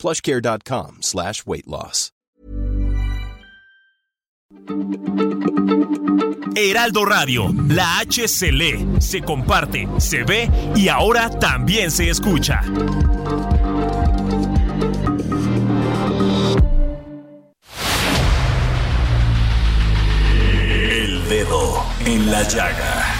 plushcare.com slash weight loss. Heraldo Radio, la H se lee, se comparte, se ve y ahora también se escucha. El dedo en la llaga.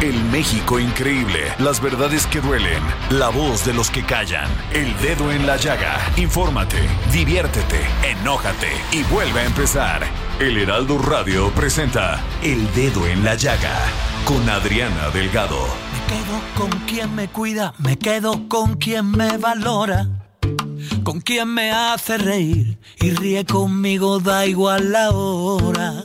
El México increíble. Las verdades que duelen. La voz de los que callan. El dedo en la llaga. Infórmate, diviértete, enójate y vuelve a empezar. El Heraldo Radio presenta El Dedo en la Llaga con Adriana Delgado. Me quedo con quien me cuida, me quedo con quien me valora, con quien me hace reír y ríe conmigo, da igual la hora.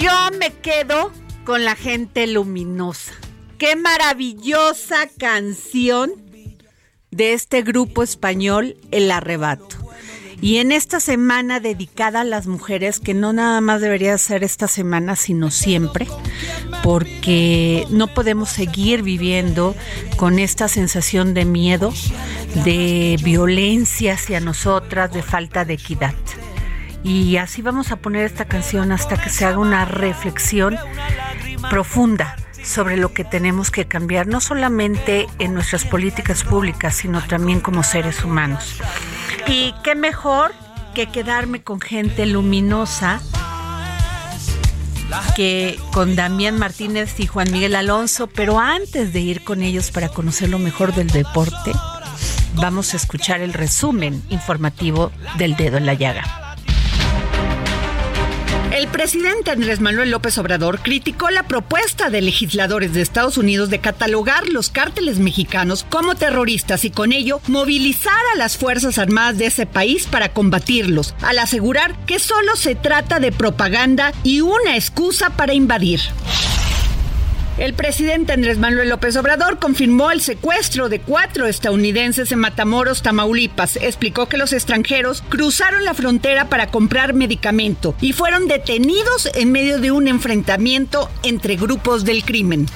Yo me quedo con la gente luminosa. Qué maravillosa canción de este grupo español, El Arrebato. Y en esta semana dedicada a las mujeres, que no nada más debería ser esta semana, sino siempre, porque no podemos seguir viviendo con esta sensación de miedo, de violencia hacia nosotras, de falta de equidad. Y así vamos a poner esta canción hasta que se haga una reflexión profunda sobre lo que tenemos que cambiar, no solamente en nuestras políticas públicas, sino también como seres humanos. Y qué mejor que quedarme con gente luminosa que con Damián Martínez y Juan Miguel Alonso, pero antes de ir con ellos para conocer lo mejor del deporte, vamos a escuchar el resumen informativo del dedo en la llaga. El presidente Andrés Manuel López Obrador criticó la propuesta de legisladores de Estados Unidos de catalogar los cárteles mexicanos como terroristas y con ello movilizar a las Fuerzas Armadas de ese país para combatirlos, al asegurar que solo se trata de propaganda y una excusa para invadir. El presidente Andrés Manuel López Obrador confirmó el secuestro de cuatro estadounidenses en Matamoros, Tamaulipas. Explicó que los extranjeros cruzaron la frontera para comprar medicamento y fueron detenidos en medio de un enfrentamiento entre grupos del crimen.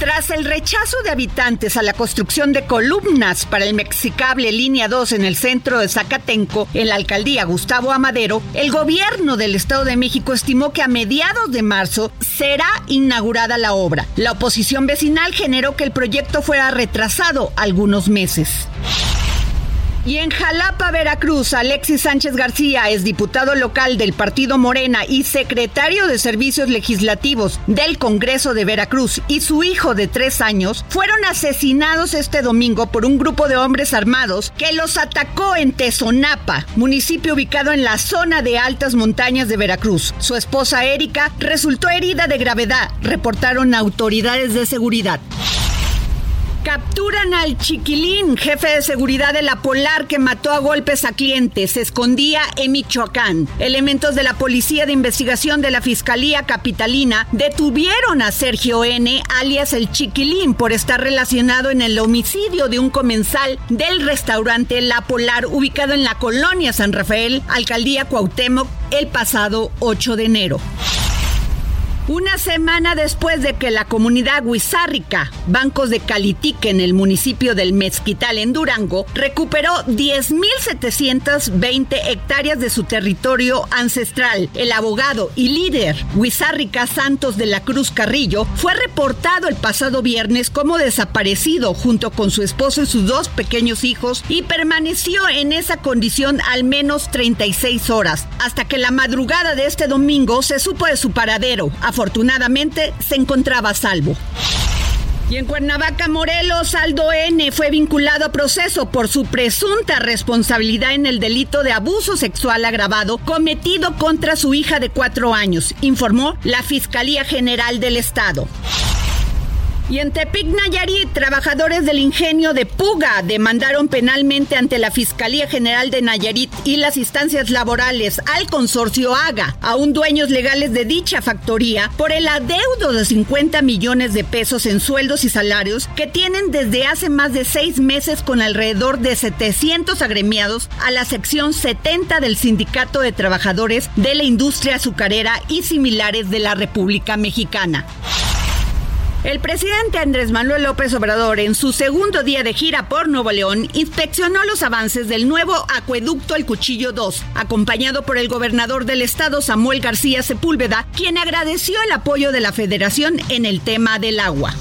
Tras el rechazo de habitantes a la construcción de columnas para el mexicable Línea 2 en el centro de Zacatenco, en la alcaldía Gustavo Amadero, el gobierno del Estado de México estimó que a mediados de marzo será inaugurada la obra. La oposición vecinal generó que el proyecto fuera retrasado algunos meses. Y en Jalapa, Veracruz, Alexis Sánchez García es diputado local del Partido Morena y secretario de Servicios Legislativos del Congreso de Veracruz y su hijo de tres años fueron asesinados este domingo por un grupo de hombres armados que los atacó en Tezonapa, municipio ubicado en la zona de altas montañas de Veracruz. Su esposa Erika resultó herida de gravedad, reportaron autoridades de seguridad. Capturan al chiquilín, jefe de seguridad de la Polar que mató a golpes a clientes. Se escondía en Michoacán. Elementos de la Policía de Investigación de la Fiscalía Capitalina detuvieron a Sergio N., alias el chiquilín, por estar relacionado en el homicidio de un comensal del restaurante La Polar, ubicado en la colonia San Rafael, alcaldía Cuauhtémoc, el pasado 8 de enero. Una semana después de que la comunidad Huizárrica, bancos de Calitique en el municipio del Mezquital en Durango, recuperó 10.720 hectáreas de su territorio ancestral, el abogado y líder Huizárrica Santos de la Cruz Carrillo fue reportado el pasado viernes como desaparecido junto con su esposo y sus dos pequeños hijos y permaneció en esa condición al menos 36 horas, hasta que la madrugada de este domingo se supo de su paradero. Afortunadamente se encontraba a salvo. Y en Cuernavaca, Morelos, Aldo N. fue vinculado a proceso por su presunta responsabilidad en el delito de abuso sexual agravado cometido contra su hija de cuatro años, informó la Fiscalía General del Estado. Y en Tepic, Nayarit, trabajadores del ingenio de Puga demandaron penalmente ante la Fiscalía General de Nayarit y las instancias laborales al consorcio AGA, aún dueños legales de dicha factoría, por el adeudo de 50 millones de pesos en sueldos y salarios que tienen desde hace más de seis meses con alrededor de 700 agremiados a la sección 70 del Sindicato de Trabajadores de la Industria Azucarera y similares de la República Mexicana. El presidente Andrés Manuel López Obrador, en su segundo día de gira por Nuevo León, inspeccionó los avances del nuevo acueducto El Cuchillo 2, acompañado por el gobernador del estado, Samuel García Sepúlveda, quien agradeció el apoyo de la federación en el tema del agua.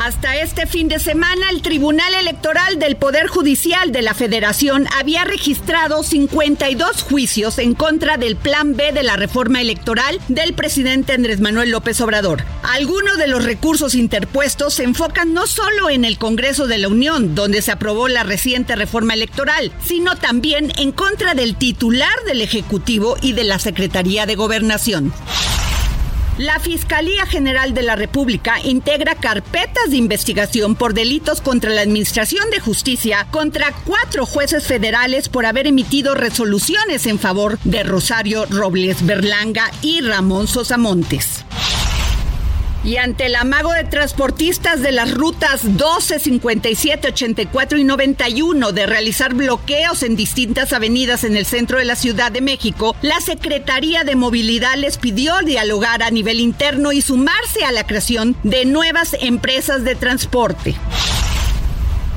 Hasta este fin de semana, el Tribunal Electoral del Poder Judicial de la Federación había registrado 52 juicios en contra del Plan B de la reforma electoral del presidente Andrés Manuel López Obrador. Algunos de los recursos interpuestos se enfocan no solo en el Congreso de la Unión, donde se aprobó la reciente reforma electoral, sino también en contra del titular del Ejecutivo y de la Secretaría de Gobernación. La Fiscalía General de la República integra carpetas de investigación por delitos contra la Administración de Justicia contra cuatro jueces federales por haber emitido resoluciones en favor de Rosario Robles Berlanga y Ramón Sosamontes. Y ante el amago de transportistas de las rutas 12, 57, 84 y 91 de realizar bloqueos en distintas avenidas en el centro de la Ciudad de México, la Secretaría de Movilidad les pidió dialogar a nivel interno y sumarse a la creación de nuevas empresas de transporte.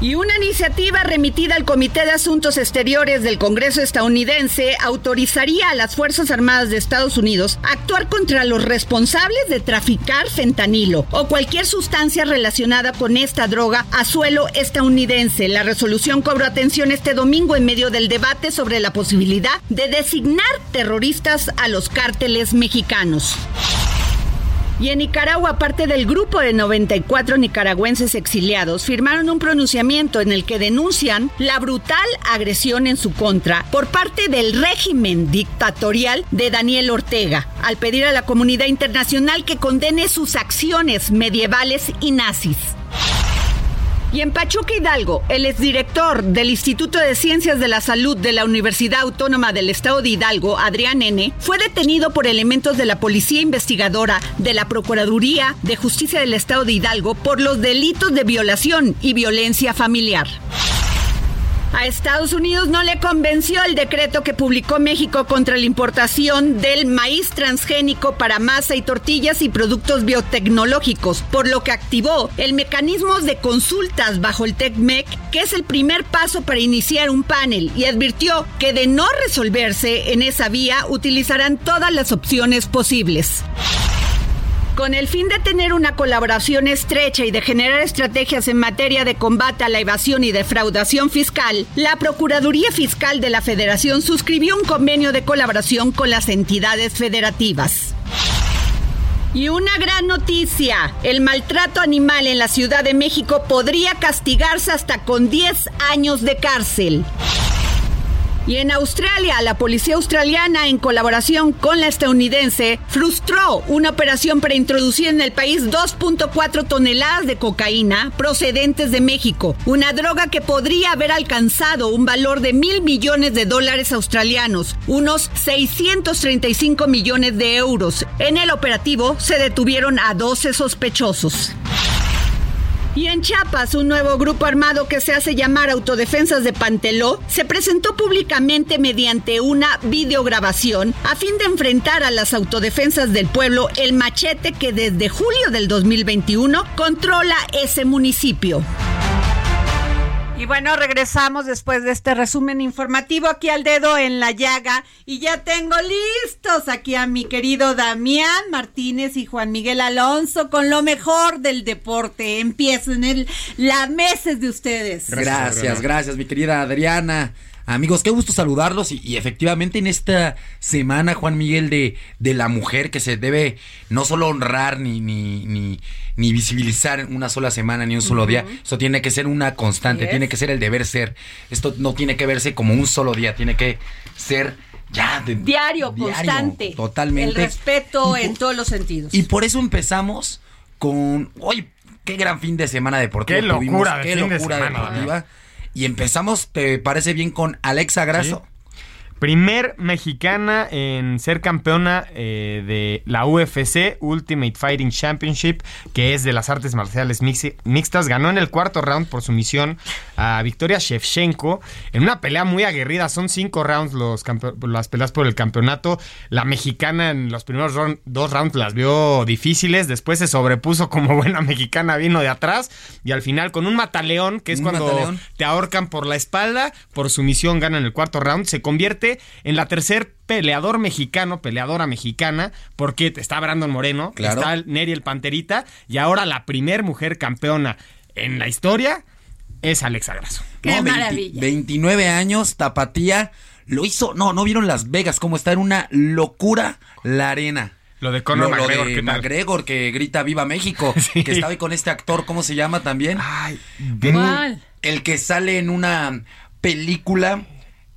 Y una iniciativa remitida al Comité de Asuntos Exteriores del Congreso estadounidense autorizaría a las Fuerzas Armadas de Estados Unidos a actuar contra los responsables de traficar fentanilo o cualquier sustancia relacionada con esta droga a suelo estadounidense. La resolución cobró atención este domingo en medio del debate sobre la posibilidad de designar terroristas a los cárteles mexicanos. Y en Nicaragua, parte del grupo de 94 nicaragüenses exiliados, firmaron un pronunciamiento en el que denuncian la brutal agresión en su contra por parte del régimen dictatorial de Daniel Ortega, al pedir a la comunidad internacional que condene sus acciones medievales y nazis. Y en Pachuca Hidalgo, el exdirector del Instituto de Ciencias de la Salud de la Universidad Autónoma del Estado de Hidalgo, Adrián N., fue detenido por elementos de la Policía Investigadora de la Procuraduría de Justicia del Estado de Hidalgo por los delitos de violación y violencia familiar. A Estados Unidos no le convenció el decreto que publicó México contra la importación del maíz transgénico para masa y tortillas y productos biotecnológicos, por lo que activó el mecanismo de consultas bajo el TECMEC, que es el primer paso para iniciar un panel, y advirtió que de no resolverse en esa vía utilizarán todas las opciones posibles. Con el fin de tener una colaboración estrecha y de generar estrategias en materia de combate a la evasión y defraudación fiscal, la Procuraduría Fiscal de la Federación suscribió un convenio de colaboración con las entidades federativas. Y una gran noticia, el maltrato animal en la Ciudad de México podría castigarse hasta con 10 años de cárcel. Y en Australia, la policía australiana, en colaboración con la estadounidense, frustró una operación para introducir en el país 2.4 toneladas de cocaína procedentes de México, una droga que podría haber alcanzado un valor de mil millones de dólares australianos, unos 635 millones de euros. En el operativo se detuvieron a 12 sospechosos. Y en Chiapas, un nuevo grupo armado que se hace llamar Autodefensas de Panteló se presentó públicamente mediante una videograbación a fin de enfrentar a las autodefensas del pueblo el machete que desde julio del 2021 controla ese municipio. Y bueno, regresamos después de este resumen informativo aquí al dedo en la llaga y ya tengo listos aquí a mi querido Damián Martínez y Juan Miguel Alonso con lo mejor del deporte. Empiecen el, las meses de ustedes. Gracias, gracias, mi querida Adriana. Amigos, qué gusto saludarlos y, y, efectivamente en esta semana, Juan Miguel, de, de la mujer que se debe no solo honrar ni, ni, ni, ni visibilizar en una sola semana ni un solo día, eso tiene que ser una constante, Yes. tiene que ser el deber ser. Esto no tiene que verse como un solo día, tiene que ser ya de- Diario, constante. Totalmente. El respeto en todos los sentidos. Y por eso empezamos con. Hoy, qué gran fin de semana deportivo. Qué locura tuvimos, de qué fin de locura semana, deportiva. Y empezamos, ¿te parece bien con Alexa Grasso? Primer mexicana en ser campeona eh, de la UFC Ultimate Fighting Championship, que es de las artes marciales mixtas. Ganó en el cuarto round por sumisión a Victoria Shevchenko en una pelea muy aguerrida. Son cinco rounds los las peleas por el campeonato. La mexicana en los primeros round- dos rounds las vio difíciles. Después se sobrepuso como buena mexicana, vino de atrás. Y al final con un mataleón, que es cuando mataleón. te ahorcan por la espalda, por sumisión ganan el cuarto round, se convierte en la tercer peleador mexicano, peleadora mexicana, porque está Brandon Moreno, Claro. está Neri el Panterita, y ahora la primer mujer campeona en la historia es Alexa Grasso. ¡Qué 20 maravilla! 29 años, Tapatía. Lo hizo, no, no vieron Las Vegas, cómo está en una locura la arena. Lo de Conor Lo- lo McGregor, de ¿qué tal? McGregor que grita Viva México, Sí. que estaba ahí con este actor, ¿cómo se llama también? Ay, ¿Cuál? El que sale en una película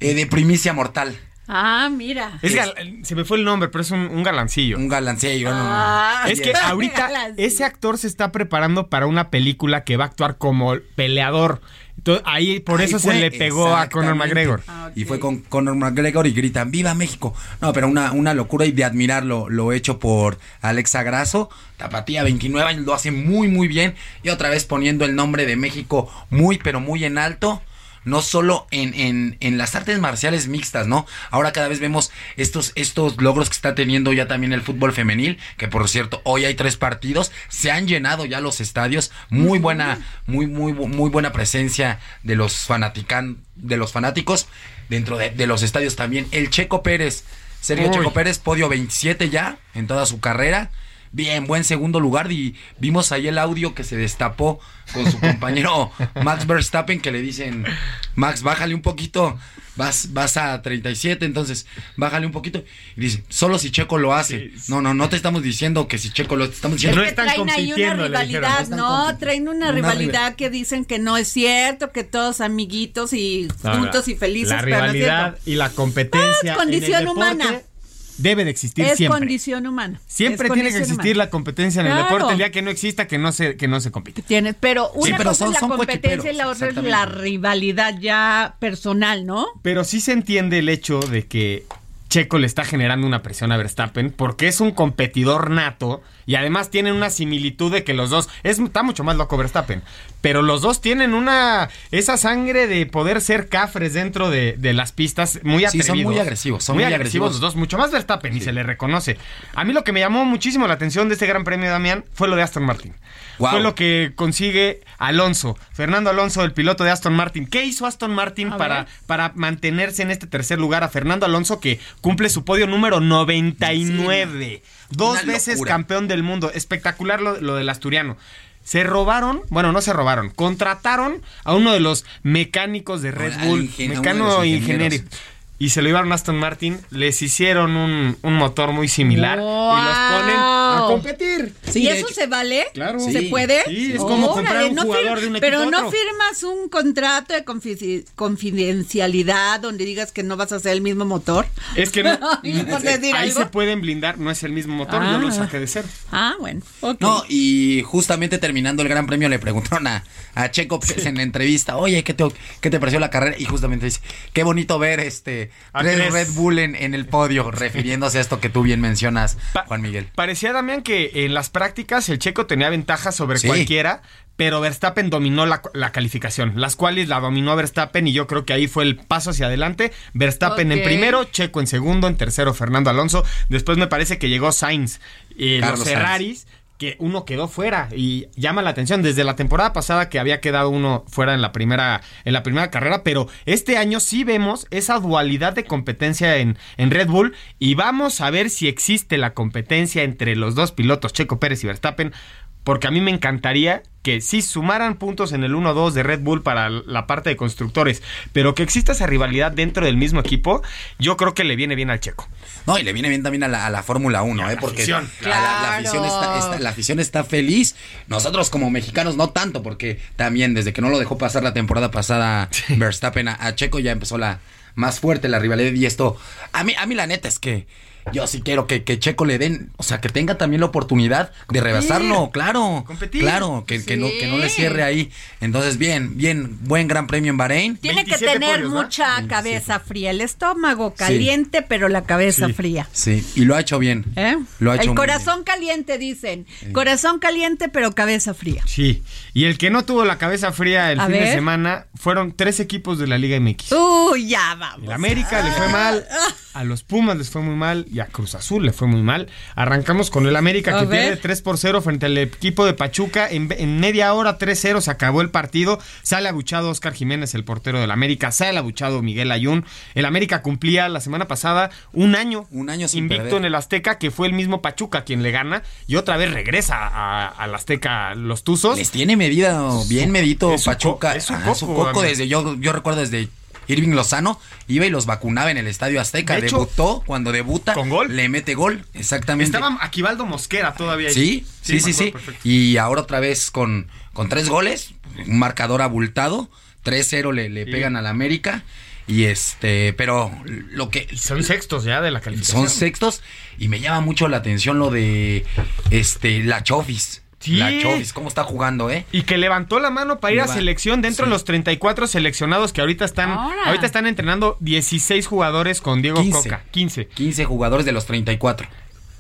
eh, de primicia mortal. Ah, mira. es gal- se me fue el nombre, pero es un, un galancillo. Un galancillo. no, no, no. Ah, Es que ahorita galancillo. ese actor se está preparando para una película que va a actuar como peleador. Entonces, ahí por Ahí eso fue, se le pegó a Conor. McGregor. Ah. Y fue con Conor McGregor y gritan ¡Viva México! No, pero una, una locura y de admirar lo, lo hecho por Alexa Grasso. Tapatía, 29 años, lo hace muy, muy bien. Y otra vez poniendo el nombre de México muy, pero muy en alto. No solo en, en, en las artes marciales mixtas, ¿no? Ahora cada vez vemos estos, estos logros que está teniendo ya también el fútbol femenil, que por cierto, hoy hay tres partidos, se han llenado ya los estadios, muy buena, muy, muy, muy buena presencia de los fanatican, de los fanáticos dentro de, de los estadios también. El Checo Pérez, Sergio Uy. Checo Pérez, podio 27 ya en toda su carrera. Bien, buen segundo lugar y vimos ahí el audio que se destapó con su compañero Max Verstappen que le dicen, Max, bájale un poquito, vas, vas a 37, entonces bájale un poquito. Y dice, solo si Checo lo hace. No, no, no te estamos diciendo que si Checo lo estamos diciendo. No que están traen ahí una dijeron, no rivalidad, ¿no? Traen una, Una rivalidad que dicen que no es cierto, que todos amiguitos y No, juntos la- y felices. La pero no es rivalidad cierto. y la competencia. Ah, es en el condición deporte humana. Debe de existir Es siempre. condición humana. Siempre Es tiene que existir humana. la competencia en el Claro. deporte. El día que no exista, que no se, que no se compite. Tienes, pero una pero cosa son- es la competencia y la otra es la rivalidad ya personal, ¿no? Pero sí se entiende el hecho de que Checo le está generando una presión a Verstappen porque es un competidor nato y además tienen una similitud de que los dos es está mucho más loco Verstappen, pero los dos tienen una esa sangre de poder ser cafres dentro de, de las pistas muy Sí, atrevidos. son muy agresivos, son muy agresivos. los dos, mucho más Verstappen y se le reconoce. A mí lo que me llamó muchísimo la atención de este Gran Premio Damián fue lo de Aston Martin. Fue lo que consigue Alonso, Fernando Alonso, el piloto de Aston Martin. ¿Qué hizo Aston Martin A para, ver. para mantenerse en este tercer lugar a Fernando Alonso que cumple su podio número 99. Dos Una veces locura. campeón del mundo. Espectacular lo, lo del asturiano. Se robaron, bueno, no se robaron, contrataron a uno de los mecánicos de Red Bull, mecano ingeniero. Y se lo llevaron a Aston Martin, les hicieron un, un motor muy similar y los ponen a competir. Sí, ¿Y eso hecho- se vale? Claro. ¿Se Sí. puede? Sí, es como comprar un jugador fir- de un equipo Pero no otro. firmas un contrato de confi- confidencialidad donde digas que no vas a hacer el mismo motor. Es que no, ahí algo. se pueden blindar, no es el mismo motor, Ah. yo lo saqué de cero. Ah, bueno. ok. No, y justamente terminando el Gran Premio le preguntaron a, a Checo en la entrevista, oye, ¿qué te, ¿qué te pareció la carrera? Y justamente dice, qué bonito ver este A tres tres. Red Bull en, en el podio, refiriéndose a esto que tú bien mencionas, Pa- Juan Miguel. Parecía, Damián, que en las prácticas el checo tenía ventaja sobre Sí. cualquiera, pero Verstappen dominó la, la calificación, las cuales la dominó Verstappen y yo creo que ahí fue el paso hacia adelante. Verstappen en primero, Checo en segundo, en tercero Fernando Alonso. Después me parece que llegó Sainz. Eh, los Sainz. Que uno quedó fuera y llama la atención. Desde la temporada pasada que había quedado uno fuera en la primera en la primera carrera, pero este año sí vemos esa dualidad de competencia en, en Red Bull y vamos a ver si existe la competencia entre los dos pilotos, Checo Pérez y Verstappen, porque a mí me encantaría que sí sumaran puntos en el 1-2 de Red Bull para la parte de constructores, pero que exista esa rivalidad dentro del mismo equipo, yo creo que le viene bien al Checo. No, y le viene bien también a la, a la Fórmula 1, a ¿eh? la Porque afición. la, la- la Claro. afición está, está- la afición está feliz. Nosotros como mexicanos no tanto, porque también desde que no lo dejó pasar la temporada pasada Verstappen a, a Checo ya empezó la más fuerte la rivalidad y esto a mí a mí la neta es que yo sí quiero que, que Checo le den, o sea, que tenga también la oportunidad de rebasarlo, claro. Competir. Claro, que, que no, que no le cierre ahí. Entonces, bien, bien, buen gran premio en Bahrein. Tiene que 27 tener podios, ¿no? mucha cabeza fría. El estómago caliente, pero la cabeza Sí. fría. Sí, y lo ha hecho bien. ¿Eh? Lo ha hecho el corazón caliente, dicen. Corazón caliente, pero cabeza fría. Sí, y el que no tuvo la cabeza fría el A fin de semana fueron tres equipos de la Liga MX. Uy, ya vamos. El América le fue mal, a los Pumas les fue muy mal y a Cruz Azul le fue muy mal. Arrancamos con el América A que ver. pierde 3 por 0 frente al equipo de Pachuca. En, en media hora 3-0 se acabó el partido. Sale abuchado Oscar Jiménez, el portero del América. Sale abuchado Miguel Ayun. El América cumplía la semana pasada un año, Un año sin invicto perder. en el Azteca, que fue el mismo Pachuca quien le gana. Y otra vez regresa a- al Azteca los Tuzos. Les tiene medida, bien medito Pachuca. es su Ah, coco, su coco amigo. desde yo, yo recuerdo desde Irving Lozano, iba y los vacunaba en el Estadio Azteca. De hecho, Debutó, cuando debuta, ¿con gol? le mete gol, exactamente. Estaba Aquivaldo Mosquera todavía ahí. Sí, sí, sí, sí. Y ahora otra vez con, con tres goles, un marcador abultado, 3-0 le, le Sí. pegan al América. Y este, pero lo que Y son sextos ya de la calificación. son sextos y me llama mucho la atención lo de este la Chofis. Sí. La Chofis, cómo está jugando, ¿eh? Y que levantó la mano para ir a selección dentro sí. de los 34 seleccionados que ahorita están Ahora. ahorita están entrenando 16 jugadores con Diego 15. Coca, 15. 15 jugadores de los 34.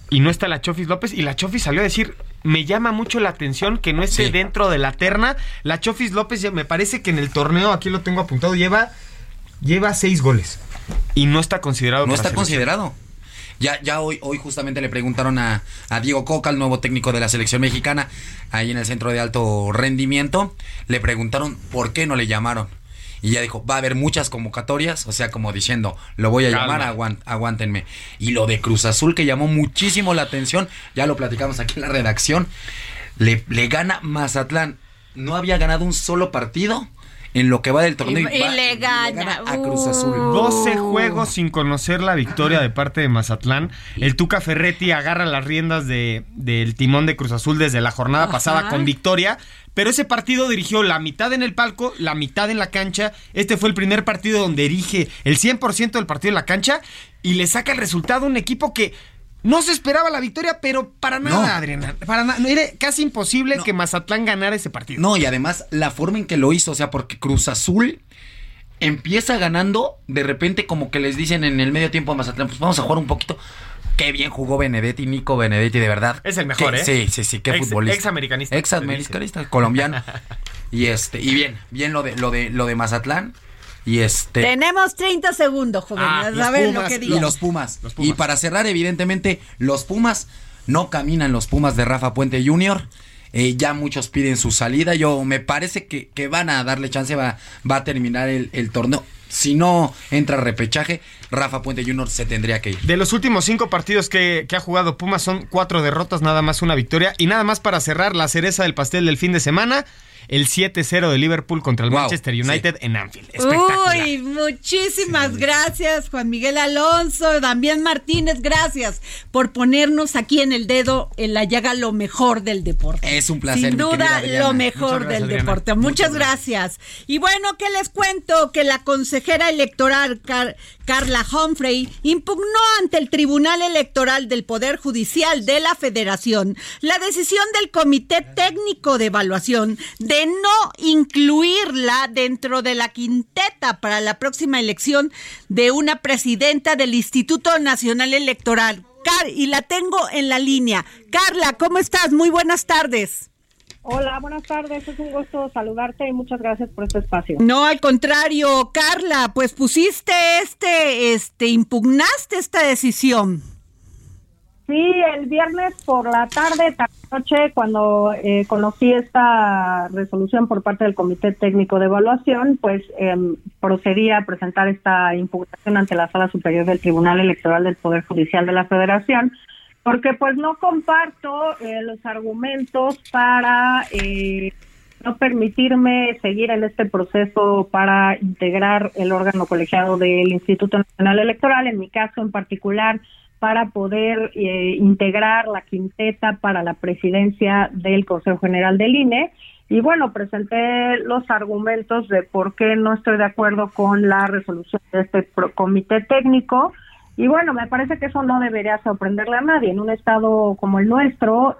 Y no está la Chofis López y la Chofis salió a decir, "Me llama mucho la atención que no esté Sí. dentro de la terna." La Chofis López ya- me parece que en el torneo, aquí lo tengo apuntado, lleva lleva 6 goles y no está considerado No para está selección. considerado. Ya, ya hoy, hoy justamente le preguntaron a, a Diego Coca, el nuevo técnico de la selección mexicana, ahí en el centro de alto rendimiento. Le preguntaron por qué no le llamaron. Y ya dijo, va a haber muchas convocatorias, o sea, como diciendo, lo voy a Calma. llamar, aguant- aguántenme. Y lo de Cruz Azul, que llamó muchísimo la atención, ya lo platicamos aquí en la redacción, le, le gana Mazatlán. No había ganado un solo partido en lo que va del torneo. Y- y va- le gana. a Cruz Azul. Uh. 12 juegos sin conocer la victoria de parte de Mazatlán. El Tuca Ferretti agarra las riendas de- del timón de Cruz Azul desde la jornada Ajá. pasada con victoria. Pero ese partido dirigió la mitad en el palco, la mitad en la cancha. Este fue el primer partido donde dirige el 100% del partido en la cancha y le saca el resultado a un equipo que no se esperaba la victoria, pero para nada, No. Adriana. Para nada. Era casi imposible No. que Mazatlán ganara ese partido. No, y además la forma en que lo hizo, o sea, porque Cruz Azul empieza ganando, de repente como que les dicen en el medio tiempo a Mazatlán, pues vamos a jugar un poquito. Qué bien jugó Benedetti, Nico Benedetti, de verdad. Es el mejor, Qué- ¿eh? Sí, sí, sí, qué Ex- futbolista. examericanista. Ex americanista, colombiano. y este, y bien, bien lo de lo de lo de Mazatlán. Y este Tenemos 30 segundos, jóvenes. Ah, a ver lo que digo. y los Pumas. Los Pumas. Y para cerrar, evidentemente, los Pumas no caminan los Pumas de Rafa Puente Jr. Eh, ya muchos piden su salida. Yo me parece que, que van a darle chance, va, va a terminar el, el torneo. si no entra repechaje, Rafa Puente Jr. se tendría que ir. De los últimos cinco partidos que, que ha jugado Pumas son cuatro derrotas, nada más una victoria. Y nada más para cerrar la cereza del pastel del fin de semana el 7-0 de Liverpool contra el Manchester United en Anfield. Uy, muchísimas gracias, Juan Miguel Alonso, Damián Martínez, gracias por ponernos aquí en el dedo en la llaga lo mejor del deporte. Es un placer. Sin duda, lo mejor del deporte. Muchas, gracias. Y bueno, ¿qué les cuento? Que la consejera electoral Carla Humphrey impugnó ante el Tribunal Electoral del Poder Judicial de la Federación la decisión del Comité Técnico de Evaluación de no incluirla dentro de la quinteta para la próxima elección de una presidenta del Instituto Nacional Electoral. Car y la tengo en la línea. Carla, ¿cómo estás? Muy buenas tardes. Hola, buenas tardes. Es un gusto saludarte y muchas gracias por este espacio. No, al contrario, Carla, pues pusiste este, este, impugnaste esta decisión. Sí, el viernes por la tarde, noche, cuando eh, conocí esta resolución por parte del Comité Técnico de Evaluación, pues em, procedí a presentar esta impugnación ante la Sala Superior del Tribunal Electoral del Poder Judicial de la Federación, porque pues no comparto eh, los argumentos para eh, no permitirme seguir en este proceso para integrar el órgano colegiado del Instituto Nacional Electoral, en mi caso en particular para poder eh, integrar la quinteta para la presidencia del Consejo General del INE. Y bueno, presenté los argumentos de por qué no estoy de acuerdo con la resolución de este comité técnico. Y bueno, me parece que eso no debería sorprenderle a nadie. En un estado como el nuestro,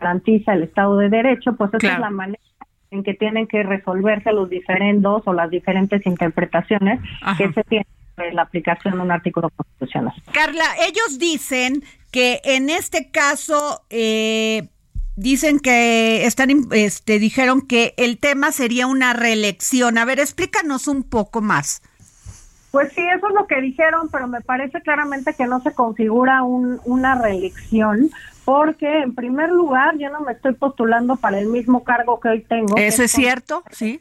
garantiza el Estado de Derecho, pues esa es la manera en que tienen que resolverse los diferendos o las diferentes interpretaciones que se tienen la aplicación de un artículo constitucional. Carla, ellos dicen que en este caso eh, dicen que están este dijeron que el tema sería una reelección. A ver, explícanos un poco más. Pues sí, eso es lo que dijeron, pero me parece claramente que no se configura un, una reelección, porque en primer lugar yo no me estoy postulando para el mismo cargo que hoy tengo. Eso es cierto, sí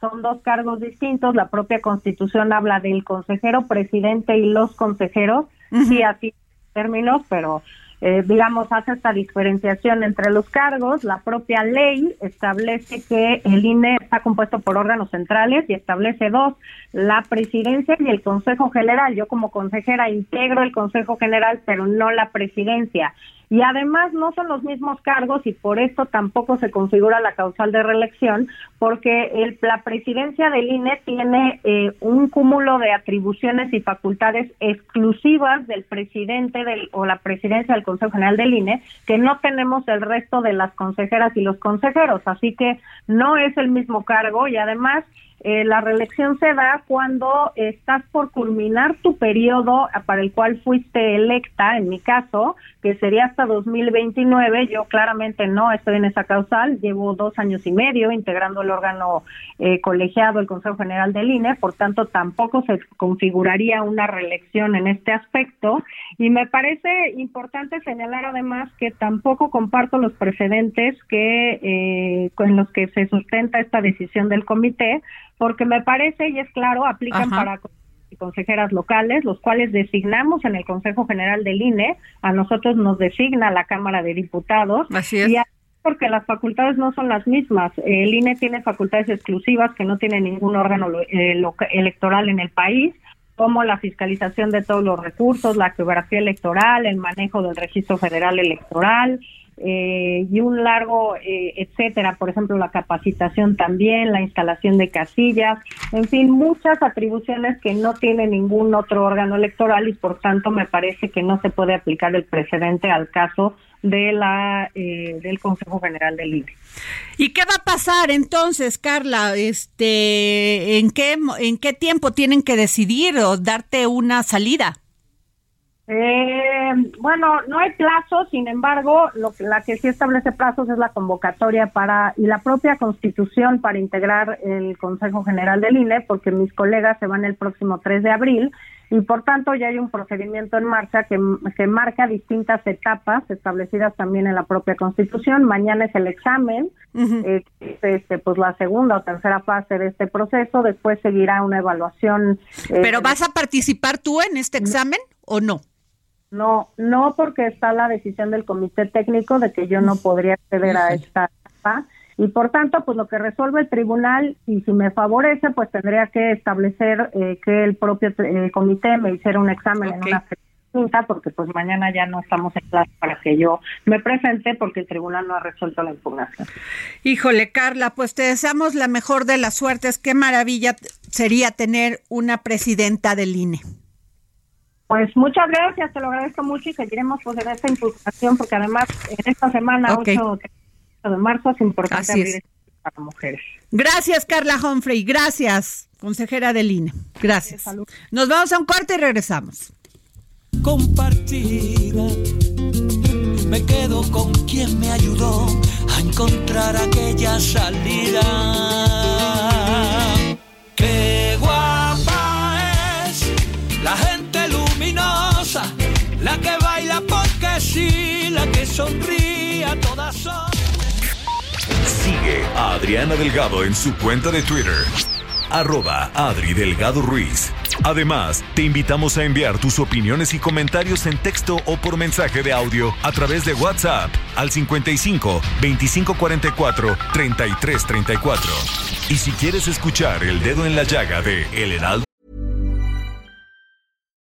son dos cargos distintos. La propia Constitución habla del consejero presidente y los consejeros, sí, así términos, pero eh, digamos, hace esta diferenciación entre los cargos. La propia ley establece que el INE está compuesto por órganos centrales y establece dos, la presidencia y el Consejo General. Yo como consejera integro el Consejo General, pero no la presidencia y además no son los mismos cargos y por esto tampoco se configura la causal de reelección porque el, la presidencia del INE tiene eh, un cúmulo de atribuciones y facultades exclusivas del presidente del, o la presidencia del Consejo General del INE que no tenemos el resto de las consejeras y los consejeros, así que no es el mismo cargo y además eh, la reelección se da cuando estás por culminar tu periodo para el cual fuiste electa, en mi caso, que sería hasta 2029. Yo claramente no estoy en esa causal, llevo dos años y medio integrando el órgano eh, colegiado, el Consejo General del INE, por tanto tampoco se configuraría una reelección en este aspecto. Y me parece importante señalar además que tampoco comparto los precedentes que eh, con los que se sustenta esta decisión del comité porque me parece, y es claro, aplican para consejeras locales, los cuales designamos en el Consejo General del INE, a nosotros nos designa la Cámara de Diputados. Así es. Y porque las facultades no son las mismas. El INE tiene facultades exclusivas que no tiene ningún órgano eh, electoral en el país como la fiscalización de todos los recursos, la geografía electoral, el manejo del registro federal electoral, eh, y un largo eh, etcétera, por ejemplo la capacitación también, la instalación de casillas, en fin, muchas atribuciones que no tiene ningún otro órgano electoral y por tanto me parece que no se puede aplicar el precedente al caso de la eh, del Consejo General del INE. ¿Y qué va a pasar entonces, Carla? Este, ¿en qué en qué tiempo tienen que decidir o darte una salida? Eh, bueno, no hay plazo, sin embargo, lo que, la que sí establece plazos es la convocatoria para y la propia constitución para integrar el Consejo General del INE, porque mis colegas se van el próximo 3 de abril y por tanto ya hay un procedimiento en marcha que, que marca distintas etapas establecidas también en la propia Constitución. Mañana es el examen, eh, este, pues la segunda o tercera fase de este proceso. Después seguirá una evaluación. Eh, ¿Pero vas a participar tú en este examen o no? No, no porque está la decisión del comité técnico de que yo no podría acceder a esta etapa y por tanto, pues lo que resuelve el tribunal, y si me favorece, pues tendría que establecer eh, que el propio eh, comité me hiciera un examen en una distinta, porque pues mañana ya no estamos en clase para que yo me presente, porque el tribunal no ha resuelto la impugnación. Híjole, Carla, pues te deseamos la mejor de las suertes. Qué maravilla sería tener una presidenta del INE. Pues muchas gracias, te lo agradezco mucho y seguiremos pues en esta impugnación, porque además en esta semana, de marzo es importante abrir para mujeres. Gracias, Carla Humphrey. Gracias, consejera del INE. Gracias. Nos vamos a un corte y regresamos. Compartida. Me quedo con quien me ayudó a encontrar aquella salida. Sí, la que sonríe a todas. Sigue a Adriana Delgado en su cuenta de Twitter. Arroba Adri Delgado Ruiz. Además, te invitamos a enviar tus opiniones y comentarios en texto o por mensaje de audio a través de WhatsApp al 55 2544 3334. Y si quieres escuchar El Dedo en la Llaga de El Heraldo.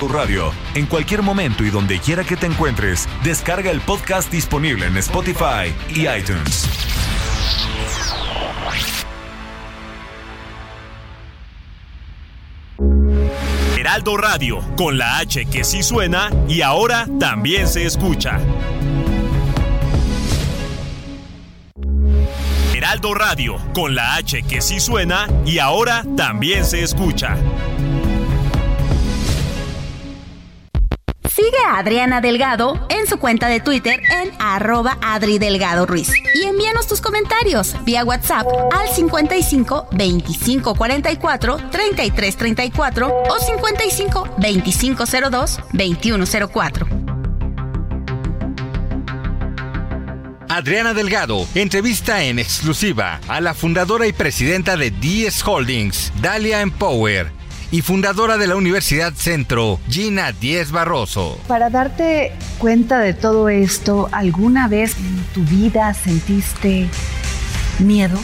Tu radio, en cualquier momento y donde quiera que te encuentres, descarga el podcast disponible en Spotify y iTunes. Heraldo Radio, con la H que sí suena y ahora también se escucha. Heraldo Radio, con la H que sí suena y ahora también se escucha. Sigue a Adriana Delgado en su cuenta de Twitter en arroba Adri Delgado Ruiz. Y envíanos tus comentarios vía WhatsApp al 55 25 44 33 34 o 55 25 02 21 04. Adriana Delgado entrevista en exclusiva a la fundadora y presidenta de DS Holdings, Dalia Empower y fundadora de la Universidad Centro, Gina Díez Barroso. Para darte cuenta de todo esto, ¿alguna vez en tu vida sentiste miedo?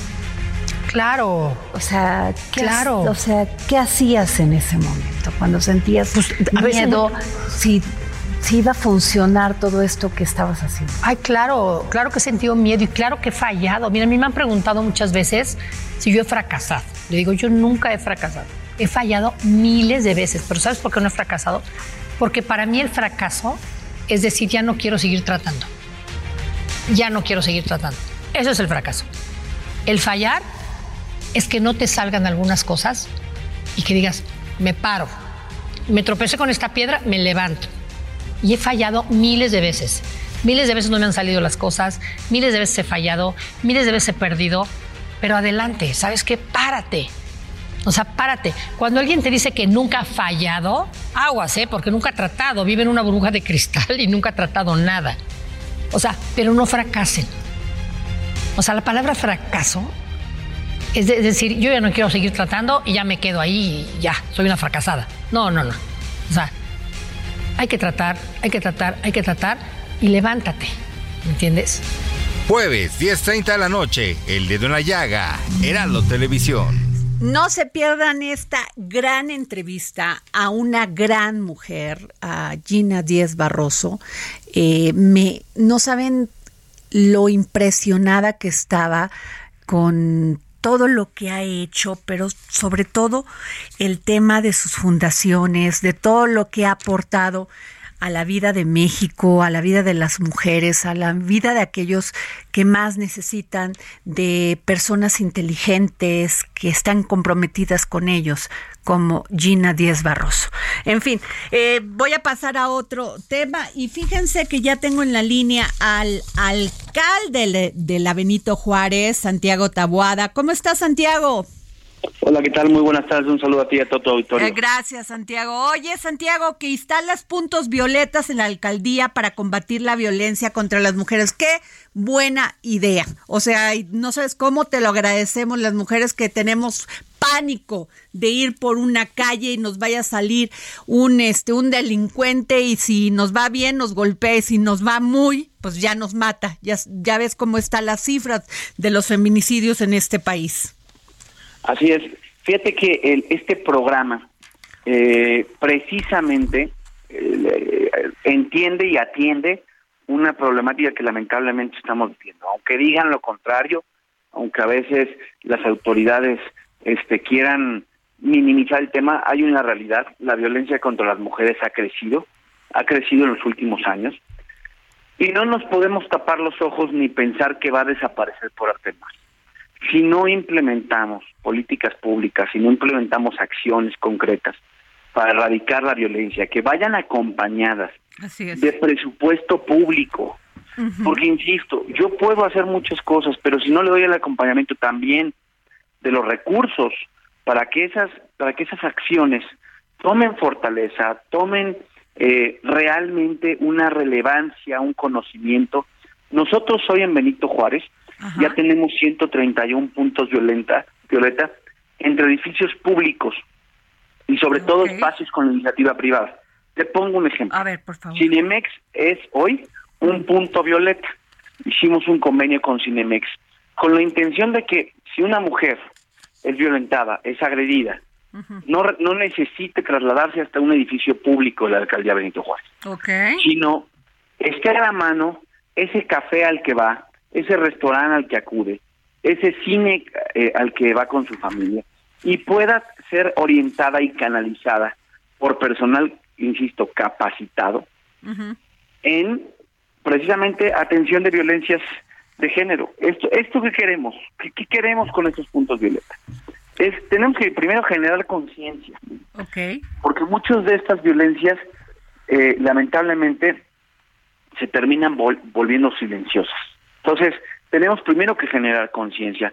Claro. O sea, ¿qué claro. o sea, ¿qué hacías en ese momento cuando sentías pues, miedo? Si, si iba a funcionar todo esto que estabas haciendo. Ay, claro, claro que he sentido miedo y claro que he fallado. Mira, a mí me han preguntado muchas veces si yo he fracasado. Le digo, yo nunca he fracasado. He fallado miles de veces, pero ¿sabes por qué no he fracasado? Porque para mí el fracaso es decir, ya no quiero seguir tratando. Ya no quiero seguir tratando. Eso es el fracaso. El fallar es que no te salgan algunas cosas y que digas, me paro, me tropecé con esta piedra, me levanto. Y he fallado miles de veces. Miles de veces no me han salido las cosas, miles de veces he fallado, miles de veces he perdido, pero adelante, ¿sabes qué? Párate. O sea, párate. Cuando alguien te dice que nunca ha fallado, aguas, ¿eh? Porque nunca ha tratado. Vive en una burbuja de cristal y nunca ha tratado nada. O sea, pero no fracasen. O sea, la palabra fracaso es, de, es decir, yo ya no quiero seguir tratando y ya me quedo ahí y ya, soy una fracasada. No, no, no. O sea, hay que tratar, hay que tratar, hay que tratar y levántate. ¿Me entiendes? Jueves, 10.30 de la noche, El Dedo en la Llaga, Heraldo Televisión. No se pierdan esta gran entrevista a una gran mujer, a Gina Díez Barroso. Eh, me, no saben lo impresionada que estaba con todo lo que ha hecho, pero sobre todo el tema de sus fundaciones, de todo lo que ha aportado a la vida de México, a la vida de las mujeres, a la vida de aquellos que más necesitan de personas inteligentes que están comprometidas con ellos, como Gina Díez Barroso. En fin, eh, voy a pasar a otro tema y fíjense que ya tengo en la línea al alcalde de la Benito Juárez, Santiago Tabuada. ¿Cómo está Santiago? Hola, ¿qué tal? Muy buenas tardes. Un saludo a ti y a todo tu. Eh, gracias, Santiago. Oye, Santiago, que instalas puntos violetas en la alcaldía para combatir la violencia contra las mujeres. Qué buena idea. O sea, no sabes cómo te lo agradecemos las mujeres que tenemos pánico de ir por una calle y nos vaya a salir un este un delincuente y si nos va bien nos golpea y si nos va muy pues ya nos mata. Ya, ya ves cómo están las cifras de los feminicidios en este país. Así es. Fíjate que el, este programa eh, precisamente eh, entiende y atiende una problemática que lamentablemente estamos viviendo. Aunque digan lo contrario, aunque a veces las autoridades este, quieran minimizar el tema, hay una realidad. La violencia contra las mujeres ha crecido, ha crecido en los últimos años. Y no nos podemos tapar los ojos ni pensar que va a desaparecer por arte más si no implementamos políticas públicas, si no implementamos acciones concretas para erradicar la violencia, que vayan acompañadas de presupuesto público, porque insisto, yo puedo hacer muchas cosas, pero si no le doy el acompañamiento también de los recursos para que esas para que esas acciones tomen fortaleza, tomen eh, realmente una relevancia, un conocimiento. Nosotros hoy en Benito Juárez ya tenemos 131 puntos violenta, violeta entre edificios públicos y sobre todo espacios con iniciativa privada. Te pongo un ejemplo. A ver, por favor. Cinemex es hoy un punto violeta. Hicimos un convenio con Cinemex con la intención de que si una mujer es violentada, es agredida, no, no necesite trasladarse hasta un edificio público de la alcaldía Benito Juárez, okay. sino esté a la mano ese café al que va, ese restaurante al que acude, ese cine eh, al que va con su familia y pueda ser orientada y canalizada por personal, insisto, capacitado en precisamente atención de violencias de género. Esto, esto que queremos, ¿Qué, queremos con estos puntos violetas? Es, tenemos que primero generar conciencia, okay. porque muchas de estas violencias, eh, lamentablemente, se terminan volviendo silenciosas. Entonces, tenemos primero que generar conciencia,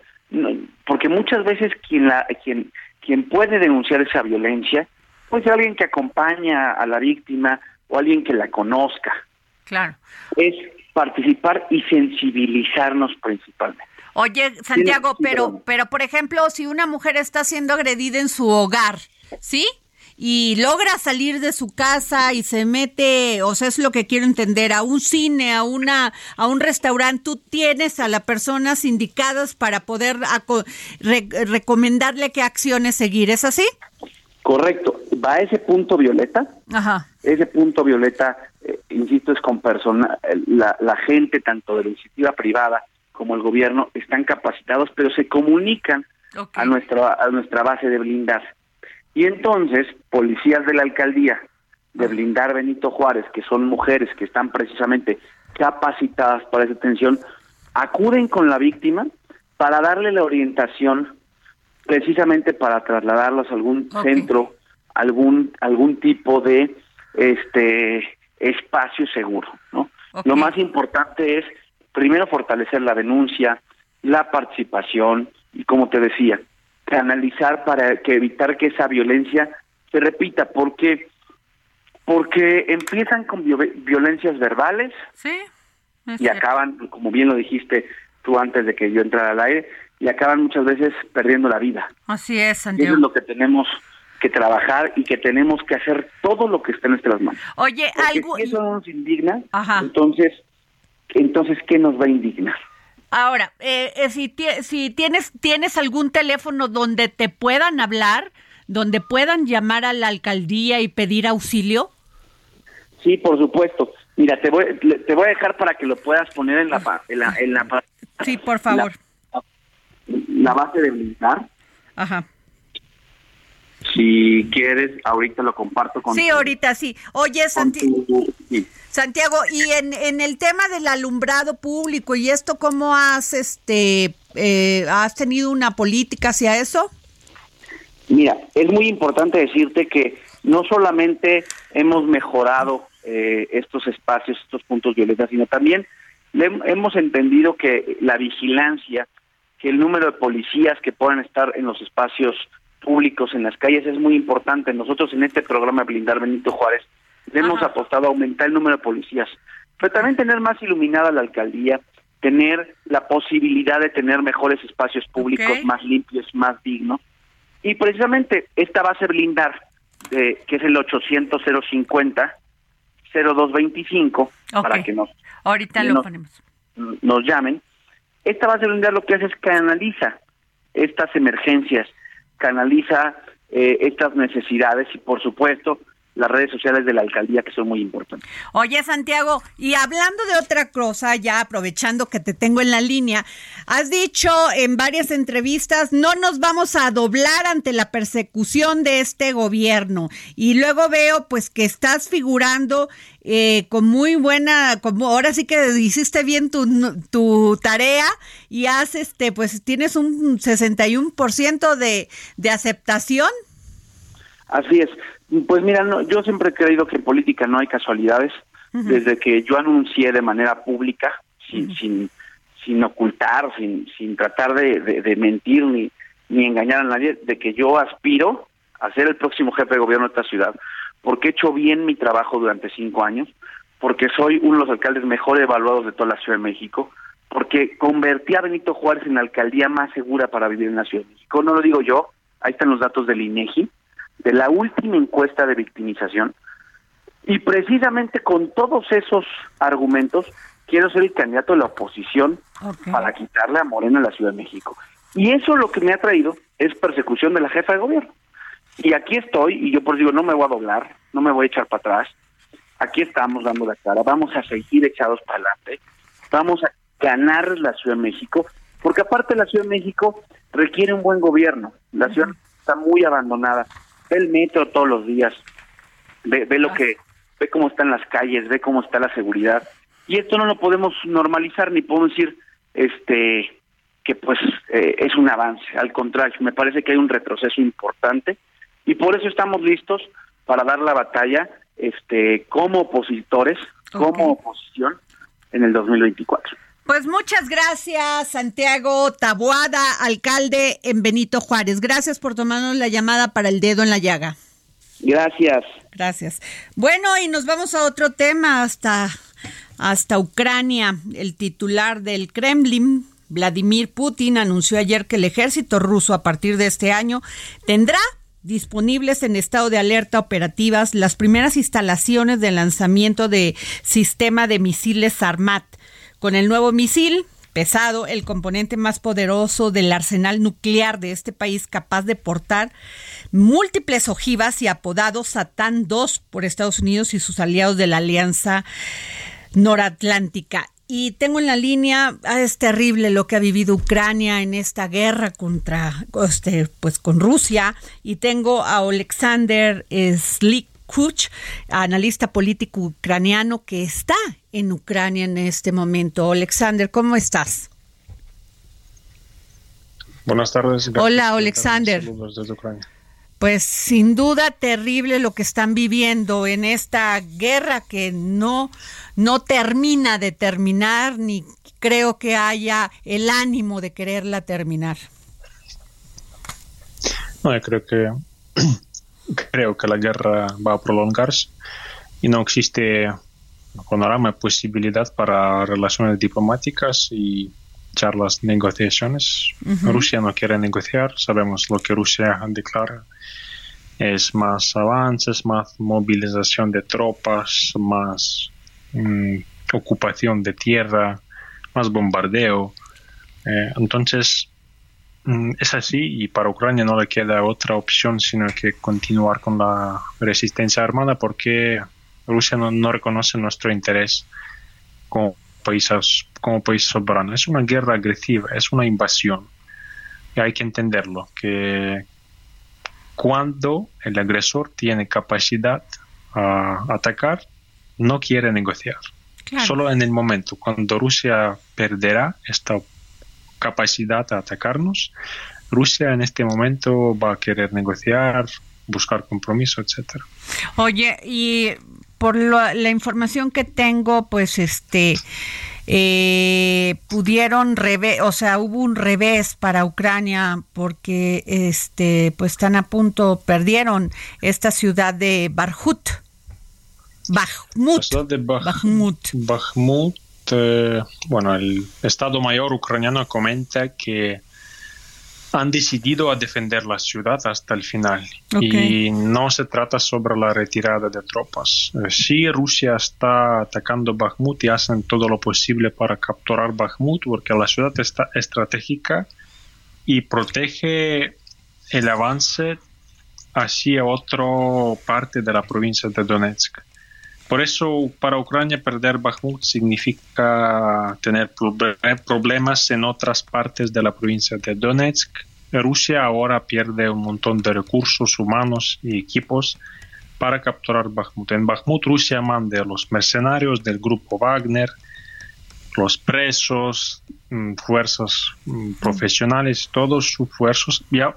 porque muchas veces quien la quien quien puede denunciar esa violencia pues alguien que acompaña a la víctima o alguien que la conozca. Claro. Es participar y sensibilizarnos principalmente. Oye, Santiago, pero pero por ejemplo, si una mujer está siendo agredida en su hogar, ¿sí? Y logra salir de su casa y se mete, o sea, es lo que quiero entender, a un cine, a una a un restaurante, tú tienes a las personas indicadas para poder recomendarle qué acciones seguir, ¿es así? Correcto, va a ese punto violeta. Ajá. Ese punto violeta, eh, insisto, es con persona, la, la gente tanto de la iniciativa privada como el gobierno están capacitados, pero se comunican a nuestra a nuestra base de blindaje y entonces, policías de la alcaldía de blindar Benito Juárez, que son mujeres que están precisamente capacitadas para esa atención, acuden con la víctima para darle la orientación precisamente para trasladarlos a algún centro, algún algún tipo de este espacio seguro, ¿no? Lo más importante es primero fortalecer la denuncia, la participación y como te decía, canalizar para que evitar que esa violencia se repita, porque porque empiezan con violencias verbales y acaban, como bien lo dijiste tú antes de que yo entrara al aire, y acaban muchas veces perdiendo la vida. Así es, Santiago. Eso es lo que tenemos que trabajar y que tenemos que hacer todo lo que está en nuestras manos. Oye, algo... Si eso nos indigna, entonces, entonces, ¿qué nos va a indignar? Ahora, eh, eh, si, si tienes, tienes algún teléfono donde te puedan hablar, donde puedan llamar a la alcaldía y pedir auxilio. Sí, por supuesto. Mira, te voy, te voy a dejar para que lo puedas poner en la... En la, en la sí, por favor. la base de blindar. Ajá. Si quieres, ahorita lo comparto con Sí, ahorita sí. Oye, con Santi- tu- sí. Santiago, y en, en el tema del alumbrado público y esto, ¿cómo has, este, eh, has tenido una política hacia eso? Mira, es muy importante decirte que no solamente hemos mejorado eh, estos espacios, estos puntos violetas, sino también hemos entendido que la vigilancia, que el número de policías que puedan estar en los espacios públicos, en las calles, es muy importante. Nosotros en este programa Blindar Benito Juárez le hemos apostado a aumentar el número de policías, pero también tener más iluminada la alcaldía, tener la posibilidad de tener mejores espacios públicos, más limpios, más dignos. Y precisamente esta base blindar, eh, que es el 800 050 0225, para que nos, Ahorita lo ponemos. nos llamen. Esta base blindar lo que hace es canaliza estas emergencias, canaliza eh, estas necesidades y, por supuesto, las redes sociales de la alcaldía que son muy importantes. Oye, Santiago, y hablando de otra cosa, ya aprovechando que te tengo en la línea, has dicho en varias entrevistas, no nos vamos a doblar ante la persecución de este gobierno. Y luego veo, pues, que estás figurando eh, con muy buena, como ahora sí que hiciste bien tu, tu tarea y has, este, pues, tienes un 61% de, de aceptación. Así es. Pues mira, no, yo siempre he creído que en política no hay casualidades. Desde que yo anuncié de manera pública, sin, sin, sin ocultar, sin, sin tratar de, de- de mentir ni, ni engañar a nadie, de que yo aspiro a ser el próximo jefe de gobierno de esta ciudad, porque he hecho bien mi trabajo durante cinco años, porque soy uno de los alcaldes mejor evaluados de toda la Ciudad de México, porque convertí a Benito Juárez en la alcaldía más segura para vivir en la Ciudad de México. No lo digo yo, ahí están los datos del INEGI, de la última encuesta de victimización, y precisamente con todos esos argumentos quiero ser el candidato de la oposición para quitarle a Morena en la Ciudad de México. Y eso lo que me ha traído es persecución de la jefa de gobierno. Y aquí estoy, y yo por digo, no me voy a doblar, no me voy a echar para atrás. Aquí estamos dando la cara, vamos a seguir echados para adelante, vamos a ganar la Ciudad de México, porque aparte la Ciudad de México requiere un buen gobierno. La ciudad está muy abandonada. Ve el metro todos los días, ve, ve lo que, ve cómo están las calles, ve cómo está la seguridad. Y esto no lo podemos normalizar ni podemos decir, este, que pues eh, es un avance. Al contrario, me parece que hay un retroceso importante y por eso estamos listos para dar la batalla, este, como opositores, como oposición en el 2024. Pues muchas gracias, Santiago Taboada, alcalde en Benito Juárez. Gracias por tomarnos la llamada para el dedo en la llaga. Gracias. Gracias. Bueno, y nos vamos a otro tema hasta, hasta Ucrania. El titular del Kremlin, Vladimir Putin, anunció ayer que el ejército ruso a partir de este año tendrá disponibles en estado de alerta operativas las primeras instalaciones de lanzamiento de sistema de misiles Armat. Con el nuevo misil pesado, el componente más poderoso del arsenal nuclear de este país capaz de portar múltiples ojivas y apodado Satán II por Estados Unidos y sus aliados de la Alianza Noratlántica. Y tengo en la línea, ah, es terrible lo que ha vivido Ucrania en esta guerra contra, este, pues con Rusia. Y tengo a Alexander Slikkuch, analista político ucraniano que está en Ucrania en este momento. Alexander, ¿cómo estás? Buenas tardes. gracias Hola, Alexander. saludos desde Ucrania. Pues sin duda terrible lo que están viviendo en esta guerra que no, no termina de terminar, ni creo que haya el ánimo de quererla terminar. No, yo creo que creo que la guerra va a prolongarse y no existe panorama, posibilidad para relaciones diplomáticas y charlas, negociaciones. Rusia no quiere negociar, sabemos lo que Rusia declara. Es más avances, más movilización de tropas, más mm, ocupación de tierra, más bombardeo. Eh, entonces, mm, es así y para Ucrania no le queda otra opción sino que continuar con la resistencia armada porque Rusia no, no reconoce nuestro interés como país, como país soberano. Es una guerra agresiva, es una invasión. Y hay que entenderlo, que cuando el agresor tiene capacidad a atacar, no quiere negociar. Solo en el momento, cuando Rusia perderá esta capacidad de atacarnos, Rusia en este momento va a querer negociar, buscar compromiso, etcétera. Oye, y por la información que tengo, pues este eh, pudieron revés, o sea, hubo un revés para Ucrania porque este pues están a punto perdieron esta ciudad de Barhut. Bakhmut. Bakhmut. Eh, bueno, el Estado Mayor ucraniano comenta que han decidido a defender la ciudad hasta el final. Y no se trata sobre la retirada de tropas. Eh, sí, Rusia está atacando Bakhmut y hacen todo lo posible para capturar Bakhmut porque la ciudad está estratégica y protege el avance hacia otra parte de la provincia de Donetsk. Por eso, para Ucrania perder Bakhmut significa tener problemas en otras partes de la provincia de Donetsk. Rusia ahora pierde un montón de recursos humanos y equipos para capturar Bakhmut. En Bakhmut, Rusia manda a los mercenarios del grupo Wagner, los presos, mm, fuerzas mm, profesionales, todos sus fuerzas. Ya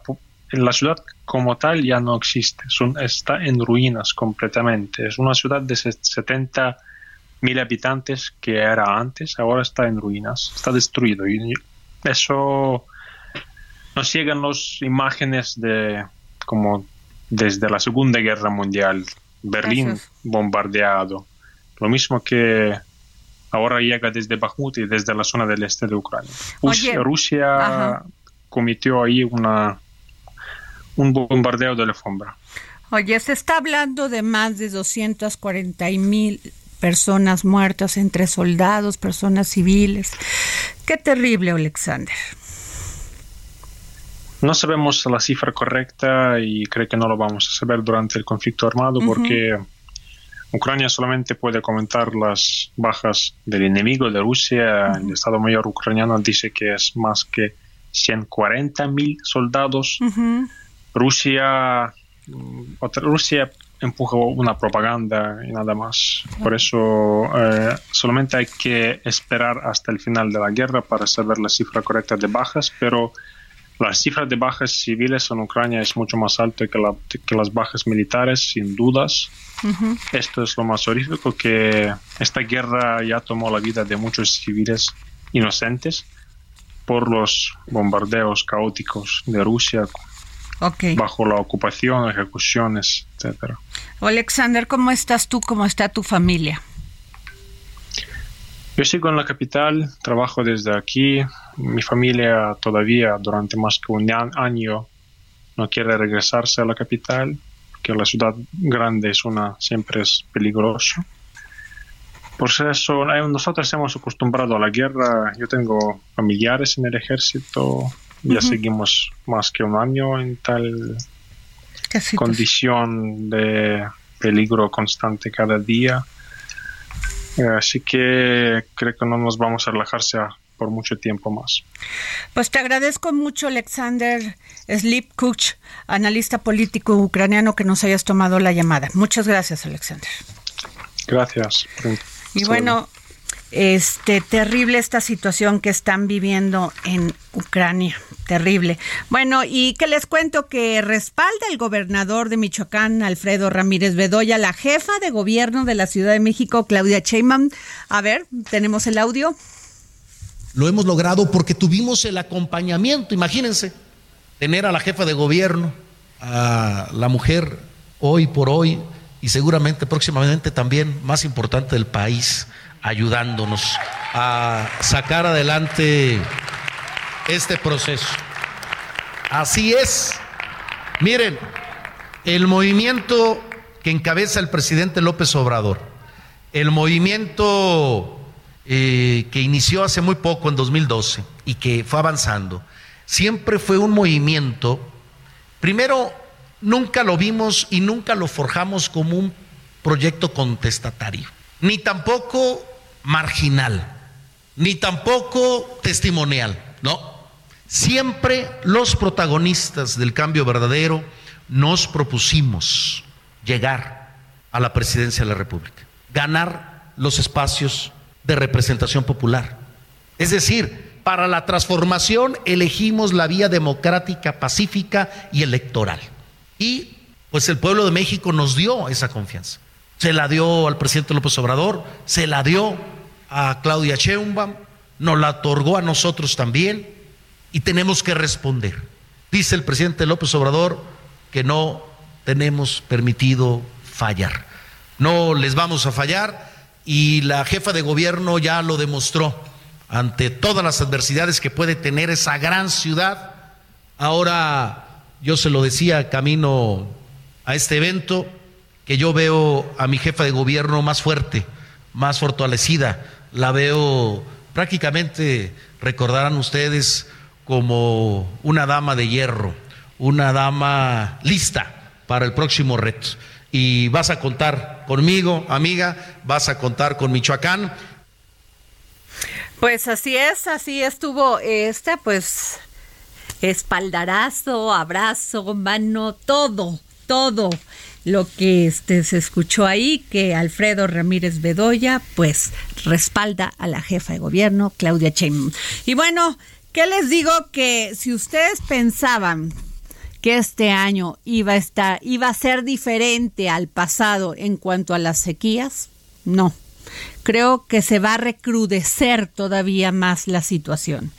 la ciudad como tal ya no existe, está en ruinas completamente. Es una ciudad de 70 mil habitantes que era antes, ahora está en ruinas, está destruido. Y eso nos llegan las imágenes de como desde la Segunda Guerra Mundial, Berlín bombardeado. Lo mismo que ahora llega desde Bakhmut y desde la zona del este de Ucrania. Rusia cometió ahí una un bombardeo de la alfombra. Oye, se está hablando de más de 240 mil personas muertas entre soldados, personas civiles. Qué terrible, Alexander. No sabemos la cifra correcta y creo que no lo vamos a saber durante el conflicto armado porque Ucrania solamente puede comentar las bajas del enemigo de Rusia. El Estado Mayor ucraniano dice que es más que 140 mil soldados. Rusia, mm, Rusia empuja una propaganda y nada más. Por eso eh, solamente hay que esperar hasta el final de la guerra para saber la cifra correcta de bajas, pero la cifra de bajas civiles en Ucrania es mucho más alta que, que las bajas militares, sin dudas. Esto es lo más horrífico, que esta guerra ya tomó la vida de muchos civiles inocentes por los bombardeos caóticos de Rusia bajo la ocupación, ejecuciones, etcétera. Alexander, ¿cómo estás tú? ¿Cómo está tu familia? Yo sigo en la capital, trabajo desde aquí. Mi familia todavía durante más que un año no quiere regresarse a la capital, que la ciudad grande es una siempre es peligroso. Por eso nosotros hemos acostumbrado a la guerra. Yo tengo familiares en el ejército, ya seguimos más que un año en tal condición de peligro constante cada día. Eh, así que creo que no nos vamos a relajarse por mucho tiempo más. Pues te agradezco mucho, Alexander Slipkuch, analista político ucraniano, que nos hayas tomado la llamada. Muchas gracias, Alexander. Gracias. Y bueno, este terrible esta situación que están viviendo en Ucrania, terrible. Bueno, y que les cuento que respalda el gobernador de Michoacán, Alfredo Ramírez Bedoya, la jefa de gobierno de la Ciudad de México, Claudia Sheinbaum. A ver, tenemos el audio. Lo hemos logrado porque tuvimos el acompañamiento, imagínense, tener a la jefa de gobierno, a la mujer hoy por hoy y seguramente próximamente también más importante del país ayudándonos a sacar adelante este proceso. Así es. Miren, el movimiento que encabeza el presidente López Obrador, el movimiento eh, que inició hace muy poco, en 2012, y que fue avanzando, siempre fue un movimiento, primero, nunca lo vimos y nunca lo forjamos como un proyecto contestatario, ni tampoco marginal, ni tampoco testimonial, no. Siempre los protagonistas del cambio verdadero nos propusimos llegar a la presidencia de la República, ganar los espacios de representación popular. Es decir, para la transformación elegimos la vía democrática, pacífica y electoral. Y pues el pueblo de México nos dio esa confianza. Se la dio al presidente López Obrador, se la dio a Claudia Sheinbaum, nos la otorgó a nosotros también y tenemos que responder. Dice el presidente López Obrador que no tenemos permitido fallar. No les vamos a fallar y la jefa de gobierno ya lo demostró ante todas las adversidades que puede tener esa gran ciudad. Ahora yo se lo decía camino a este evento, que yo veo a mi jefa de gobierno más fuerte, más fortalecida, la veo prácticamente, recordarán ustedes, como una dama de hierro, una dama lista para el próximo reto. Y vas a contar conmigo, amiga, vas a contar con Michoacán. Pues así es, así estuvo este, pues espaldarazo, abrazo, mano, todo, todo lo que este, se escuchó ahí, que Alfredo Ramírez Bedoya, pues respalda a la jefa de gobierno, Claudia Sheinbaum. Y bueno, ¿qué les digo? Que si ustedes pensaban que este año iba a estar, iba a ser diferente al pasado en cuanto a las sequías, no creo que se va a recrudecer todavía más la situación.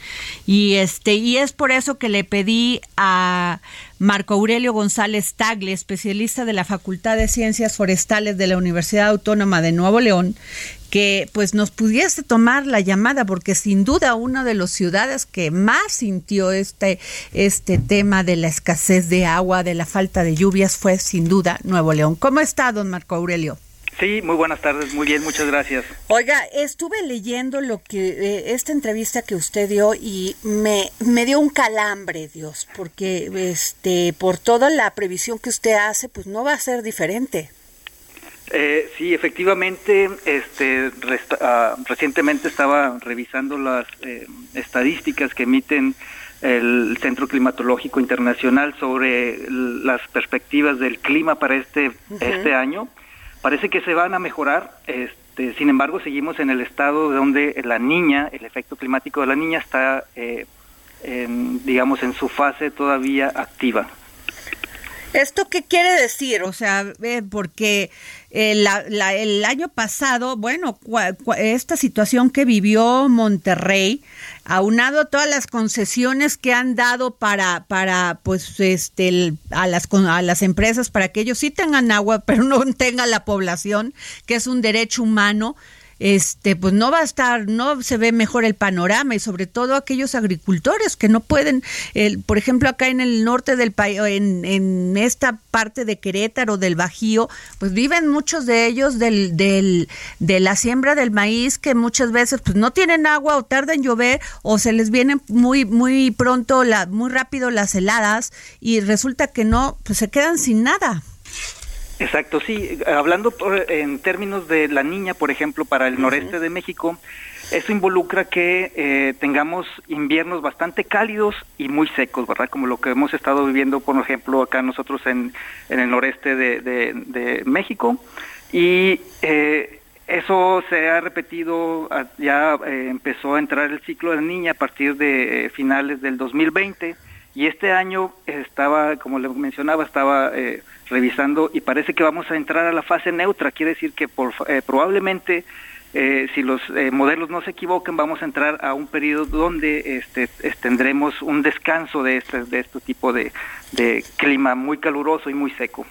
Y este y es por eso que le pedí a Marco Aurelio González Tagle, especialista de la Facultad de Ciencias Forestales de la Universidad Autónoma de Nuevo León, que pues nos pudiese tomar la llamada porque sin duda una de las ciudades que más sintió este este tema de la escasez de agua, de la falta de lluvias fue sin duda Nuevo León. ¿Cómo está, don Marco Aurelio? Sí, muy buenas tardes, muy bien, muchas gracias. Oiga, estuve leyendo lo que eh, esta entrevista que usted dio y me, me dio un calambre, Dios, porque este por toda la previsión que usted hace, pues no va a ser diferente. Eh, sí, efectivamente, este, ah, recientemente estaba revisando las eh, estadísticas que emiten el Centro Climatológico Internacional sobre las perspectivas del clima para este, este año parece que se van a mejorar. Este, sin embargo, seguimos en el estado donde la niña, el efecto climático de la niña está, eh, digamos, en su fase todavía activa. ¿Esto qué quiere decir? O sea, porque el, el año pasado, bueno, esta situación que vivió Monterrey, aunado a todas las concesiones que han dado para, para pues, este, a las, a las empresas para que ellos sí tengan agua, pero no tengan la población, que es un derecho humano, este pues no va a estar no se ve mejor el panorama y sobre todo aquellos agricultores que no pueden el, por ejemplo acá en el norte del país en, en esta parte de Querétaro del Bajío pues viven muchos de ellos del, del de la siembra del maíz que muchas veces pues no tienen agua o tardan en llover o se les vienen muy muy pronto la muy rápido las heladas y resulta que no pues se quedan sin nada Exacto, sí. Hablando en términos de la niña, por ejemplo, para el noreste de México, eso involucra que eh, tengamos inviernos bastante cálidos y muy secos, ¿verdad? Como lo que hemos estado viviendo, por ejemplo, acá nosotros en, en el noreste de, de, México. Y eh, eso se ha repetido, ya eh, empezó a entrar el ciclo de la niña a partir de finales del 2020 y este año estaba, como le mencionaba, estaba eh, revisando y parece que vamos a entrar a la fase neutra. Quiere decir que por, eh, probablemente, eh, si los modelos no se equivocan, vamos a entrar a un periodo donde este, tendremos un descanso de este, de este tipo de, de clima muy caluroso y muy seco.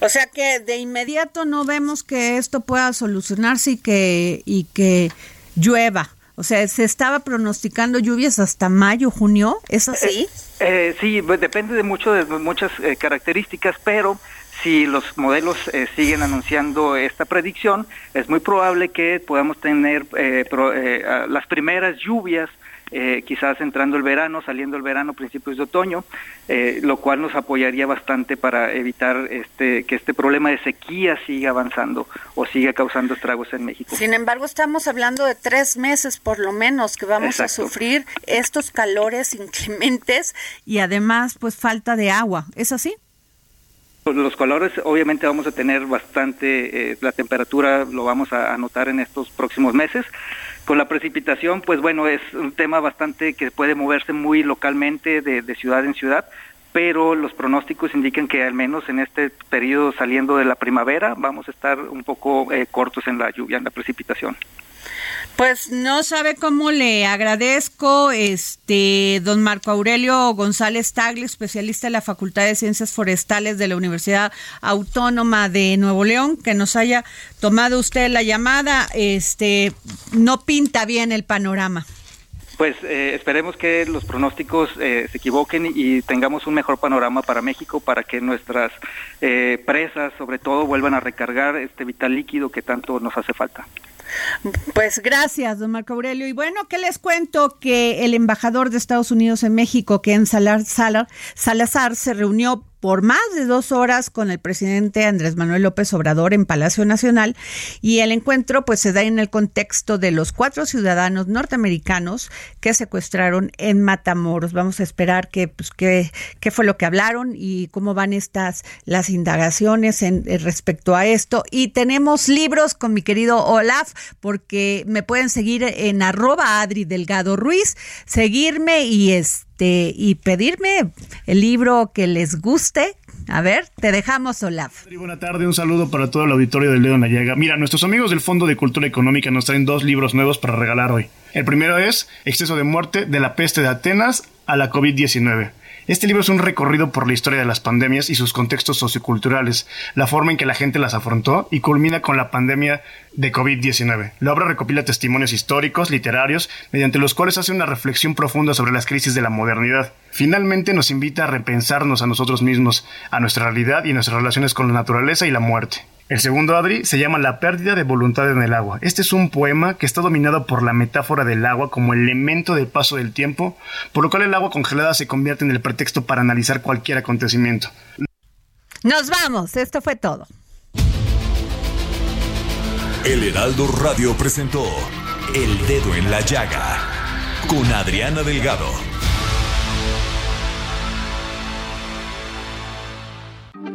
O sea que de inmediato no vemos que esto pueda solucionarse y que, y que llueva. O sea, se estaba pronosticando lluvias hasta mayo, junio, ¿es así? Eh, eh, sí, pues, depende de mucho de muchas eh, características, pero si los modelos siguen anunciando esta predicción, es muy probable que podamos tener las primeras lluvias eh, quizás entrando el verano, saliendo el verano, principios de otoño, eh, lo cual nos apoyaría bastante para evitar este, que este problema de sequía siga avanzando o siga causando estragos en México. Sin embargo, estamos hablando de tres meses por lo menos que vamos a sufrir estos calores inclementes y además pues falta de agua. ¿Es así? Los colores, obviamente vamos a tener bastante, eh, la temperatura lo vamos a notar en estos próximos meses. Con la precipitación, pues bueno, es un tema bastante que puede moverse muy localmente de, ciudad en ciudad, pero los pronósticos indican que al menos en este periodo saliendo de la primavera vamos a estar un poco eh, cortos en la lluvia, en la precipitación. Pues no sabe cómo le agradezco, este, don Marco Aurelio González Tagle, especialista en la Facultad de Ciencias Forestales de la Universidad Autónoma de Nuevo León, que nos haya tomado usted la llamada. Este, no pinta bien el panorama. Pues eh, esperemos que los pronósticos eh, se equivoquen y tengamos un mejor panorama para México, para que nuestras eh, presas, sobre todo, vuelvan a recargar este vital líquido que tanto nos hace falta. Pues gracias, don Marco Aurelio. Y bueno, ¿qué les cuento? Que el embajador de Estados Unidos en México, Ken Salazar, Salazar se reunió por más de dos horas con el presidente Andrés Manuel López Obrador en Palacio Nacional y el encuentro pues se da en el contexto de los cuatro ciudadanos norteamericanos que secuestraron en Matamoros. Vamos a esperar que pues qué, qué fue lo que hablaron y cómo van estas las indagaciones en, respecto a esto y tenemos libros con mi querido Olaf porque me pueden seguir en arroba Adri Delgado Ruiz, seguirme y este y pedirme el libro que les guste a ver, te dejamos, Olaf. Buenas tardes, un saludo para todo el auditorio del Dedo en la Llaga. Mira, nuestros amigos del Fondo de Cultura Económica nos traen dos libros nuevos para regalar hoy. El primero es Exceso de muerte de la peste de Atenas a la COVID-19. Este libro es un recorrido por la historia de las pandemias y sus contextos socioculturales, la forma en que la gente las afrontó y culmina con la pandemia de COVID-19. La obra recopila testimonios históricos, literarios, mediante los cuales hace una reflexión profunda sobre las crisis de la modernidad. Finalmente nos invita a repensarnos a nosotros mismos, a nuestra realidad y nuestras relaciones con la naturaleza y la muerte. El segundo, Adri, se llama La pérdida de voluntad en el agua. Este es un poema que está dominado por la metáfora del agua como elemento del paso del tiempo, por lo cual el agua congelada se convierte en el pretexto para analizar cualquier acontecimiento. Nos vamos, esto fue todo. El Heraldo Radio presentó El Dedo en la Llaga con Adriana Delgado.